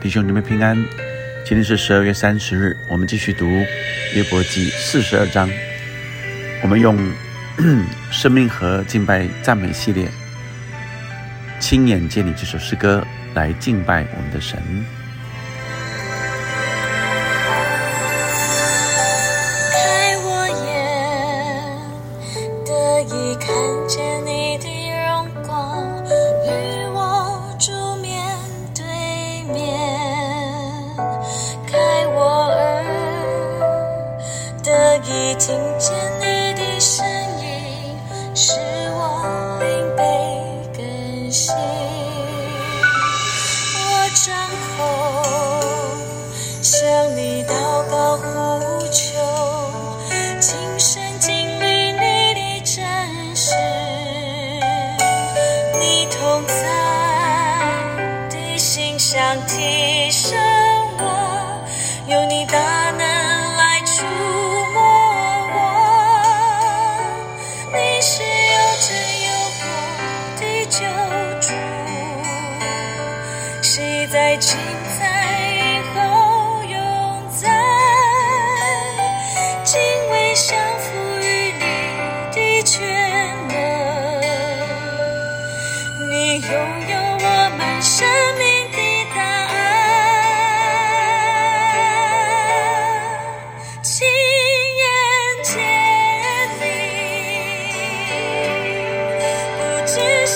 弟兄姊妹平安。今天是十二月三十日，我们继续读约伯记四十二章。我们用 生命和敬拜赞美系列，亲眼见你这首诗歌来敬拜我们的神。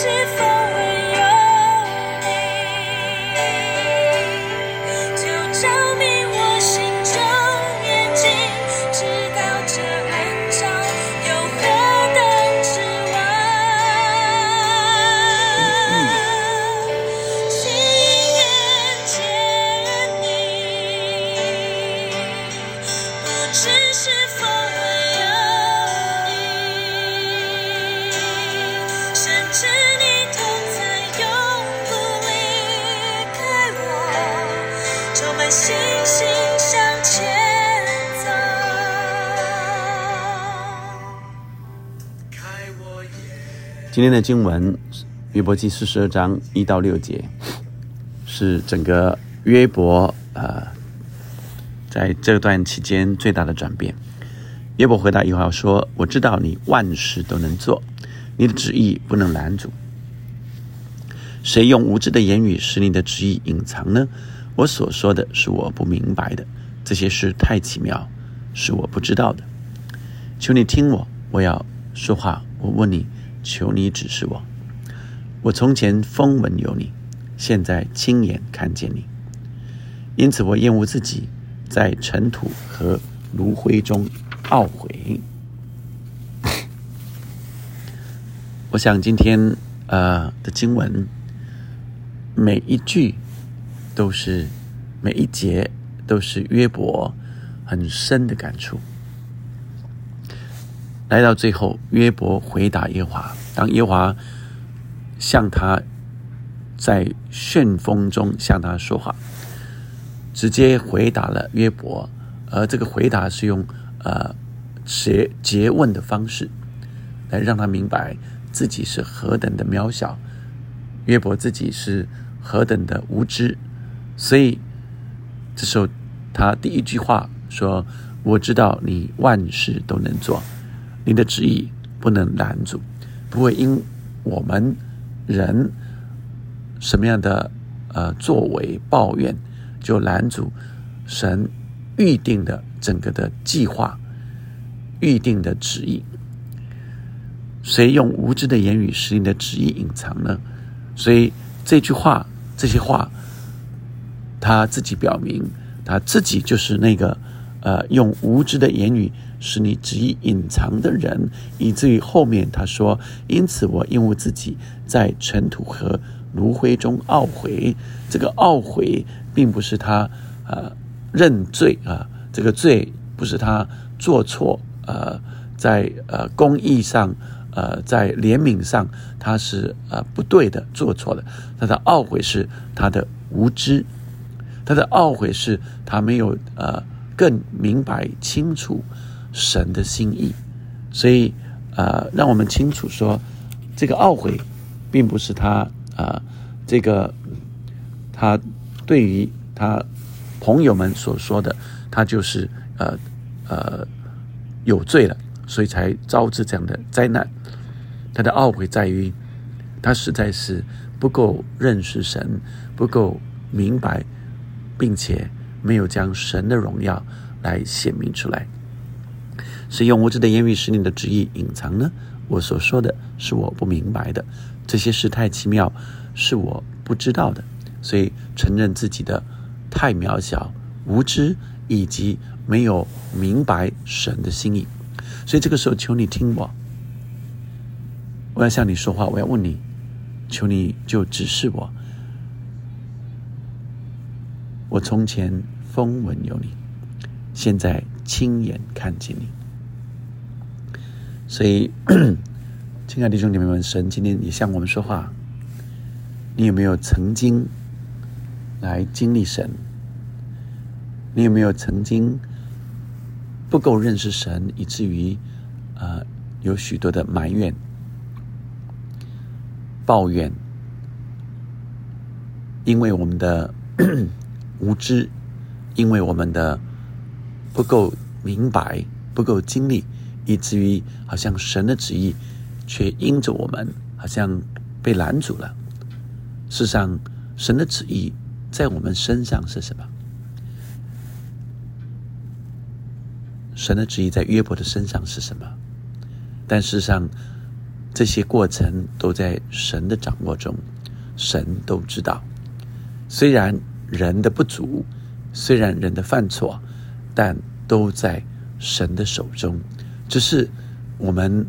是否会有你就照明我心中眼睛，知道这暗潮有何等指望？情人见你。不知是否。今天的经文约伯记四十二章一到六节，是整个约伯呃在这段期间最大的转变。约伯回答以华说：“我知道你万事都能做，你的旨意不能拦阻。谁用无知的言语使你的旨意隐藏呢？我所说的是我不明白的，这些事太奇妙，是我不知道的。求你听我，我要说话。我问你。”求你指示我。我从前风闻有你，现在亲眼看见你，因此我厌恶自己，在尘土和炉灰中懊悔。我想今天呃的经文，每一句都是每一节都是约伯很深的感触。来到最后，约伯回答耶华。当耶华向他在旋风中向他说话，直接回答了约伯。而这个回答是用呃诘诘问的方式，来让他明白自己是何等的渺小，约伯自己是何等的无知。所以这时候他第一句话说：“我知道你万事都能做。”你的旨意不能拦阻，不会因我们人什么样的呃作为抱怨，就拦阻神预定的整个的计划、预定的旨意。谁用无知的言语使你的旨意隐藏呢？所以这句话、这些话，他自己表明，他自己就是那个。呃，用无知的言语是你执意隐藏的人，以至于后面他说：“因此我厌恶自己在尘土和炉灰中懊悔。”这个懊悔并不是他呃认罪啊，这个罪不是他做错呃，在呃公义上呃在怜悯上他是呃不对的做错了，他的懊悔是他的无知，他的懊悔是他没有呃。更明白清楚神的心意，所以呃，让我们清楚说，这个懊悔并不是他啊，这个他对于他朋友们所说的，他就是呃呃有罪了，所以才招致这样的灾难。他的懊悔在于，他实在是不够认识神，不够明白，并且没有将神的荣耀来显明出来。是用无知的言语使你的旨意隐藏呢？我所说的是我不明白的，这些事太奇妙，是我不知道的，所以承认自己的太渺小、无知以及没有明白神的心意。所以这个时候，求你听我。我要向你说话，我要问你，求你就指示我。我从前风闻有你，现在亲眼看见你。所以，亲爱的弟兄姐妹们，神今天也向我们说话。你有没有曾经来经历神？你有没有曾经不够认识神，以至于呃有许多的埋怨？抱怨，因为我们的 无知，因为我们的不够明白、不够经历，以至于好像神的旨意却因着我们，好像被拦阻了。事实上，神的旨意在我们身上是什么？神的旨意在约伯的身上是什么？但事实上。这些过程都在神的掌握中，神都知道。虽然人的不足，虽然人的犯错，但都在神的手中。只是我们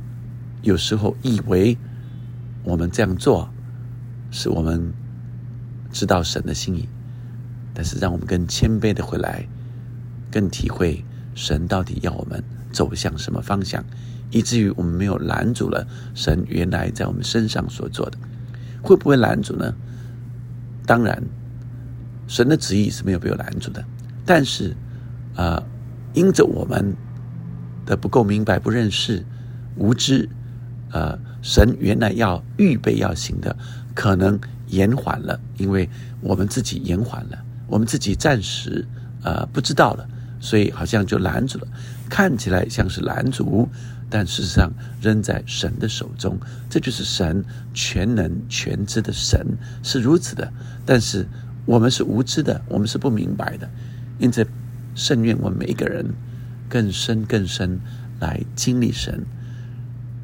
有时候以为我们这样做是我们知道神的心意，但是让我们更谦卑的回来，更体会神到底要我们走向什么方向。以至于我们没有拦阻了神原来在我们身上所做的，会不会拦阻呢？当然，神的旨意是没有被拦阻的。但是，啊，因着我们的不够明白、不认识、无知，呃，神原来要预备要行的，可能延缓了，因为我们自己延缓了，我们自己暂时呃不知道了，所以好像就拦阻了，看起来像是拦阻。但事实上，仍在神的手中。这就是神全能全知的神是如此的。但是我们是无知的，我们是不明白的。因此，圣愿我们每一个人更深更深来经历神。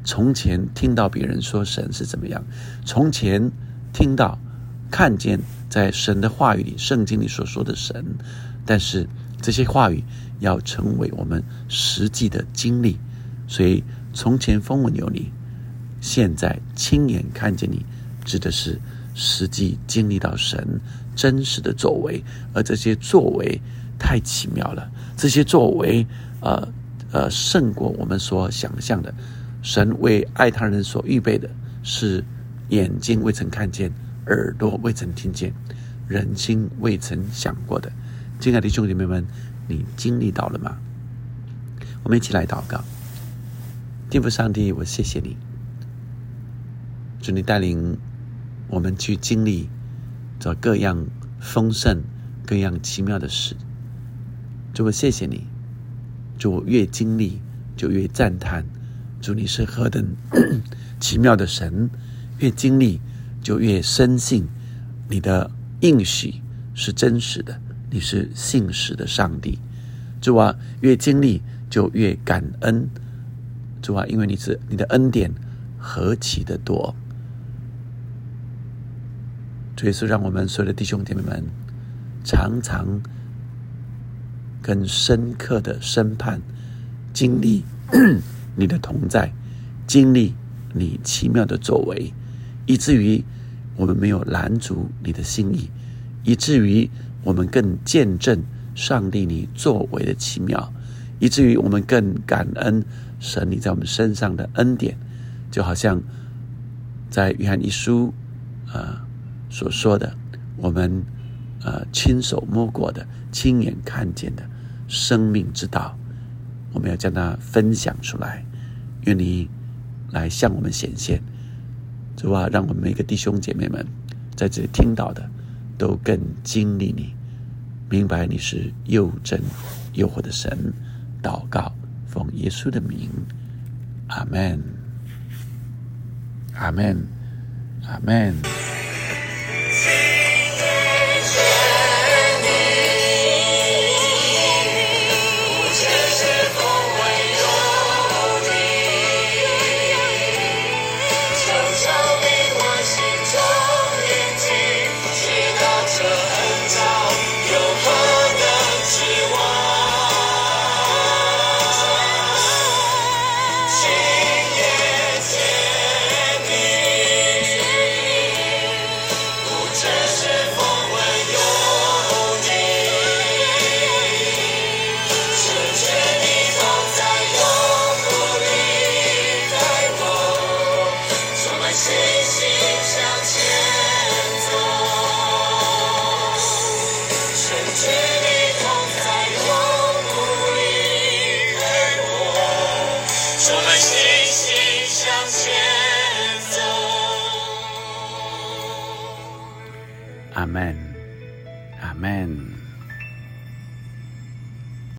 从前听到别人说神是怎么样，从前听到看见在神的话语里、圣经里所说的神，但是这些话语要成为我们实际的经历。所以，从前风闻有你，现在亲眼看见你，指的是实际经历到神真实的作为，而这些作为太奇妙了。这些作为，呃呃，胜过我们所想象的。神为爱他人所预备的，是眼睛未曾看见，耳朵未曾听见，人心未曾想过的。亲爱的兄弟妹们，你经历到了吗？我们一起来祷告。天父上帝，我谢谢你，祝你带领我们去经历这各样丰盛、各样奇妙的事。主我谢谢你，祝我越经历就越赞叹，祝你是何等 奇妙的神，越经历就越深信你的应许是真实的，你是信实的上帝。祝啊越经历就越感恩。主啊，因为你是你的恩典何其的多，主耶稣，让我们所有的弟兄姐妹们常常更深刻的审判经历 你的同在，经历你奇妙的作为，以至于我们没有拦阻你的心意，以至于我们更见证上帝你作为的奇妙。以至于我们更感恩神你在我们身上的恩典，就好像在约翰一书啊所说的，我们呃亲手摸过的、亲眼看见的生命之道，我们要将它分享出来，愿你来向我们显现，主啊，让我们每个弟兄姐妹们在这里听到的，都更经历你，明白你是又真又活的神。祷告，奉耶稣的名，阿门，阿门，阿门。阿门，阿门。